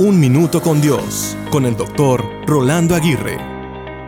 Un Minuto con Dios, con el doctor Rolando Aguirre.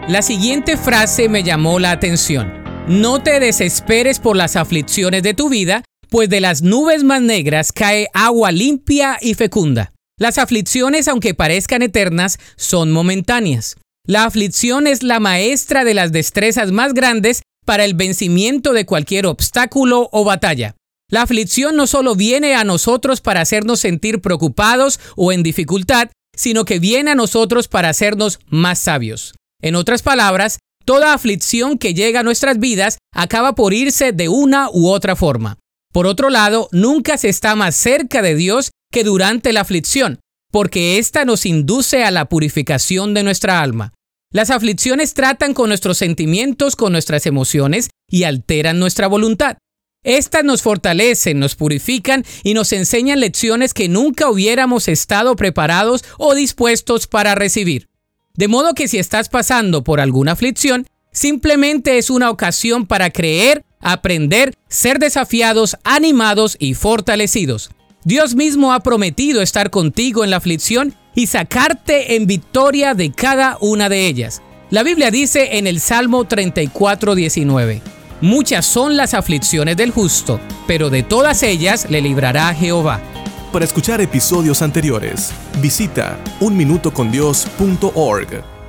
La siguiente frase me llamó la atención. No te desesperes por las aflicciones de tu vida, pues de las nubes más negras cae agua limpia y fecunda. Las aflicciones, aunque parezcan eternas, son momentáneas. La aflicción es la maestra de las destrezas más grandes para el vencimiento de cualquier obstáculo o batalla. La aflicción no solo viene a nosotros para hacernos sentir preocupados o en dificultad, sino que viene a nosotros para hacernos más sabios. En otras palabras, toda aflicción que llega a nuestras vidas acaba por irse de una u otra forma. Por otro lado, nunca se está más cerca de Dios que durante la aflicción, porque ésta nos induce a la purificación de nuestra alma. Las aflicciones tratan con nuestros sentimientos, con nuestras emociones y alteran nuestra voluntad. Estas nos fortalecen, nos purifican y nos enseñan lecciones que nunca hubiéramos estado preparados o dispuestos para recibir. De modo que si estás pasando por alguna aflicción, simplemente es una ocasión para creer, aprender, ser desafiados, animados y fortalecidos. Dios mismo ha prometido estar contigo en la aflicción y sacarte en victoria de cada una de ellas. La Biblia dice en el Salmo 34, 19, Muchas son las aflicciones del justo, pero de todas ellas le librará Jehová. Para escuchar episodios anteriores, visita unminutocondios.org.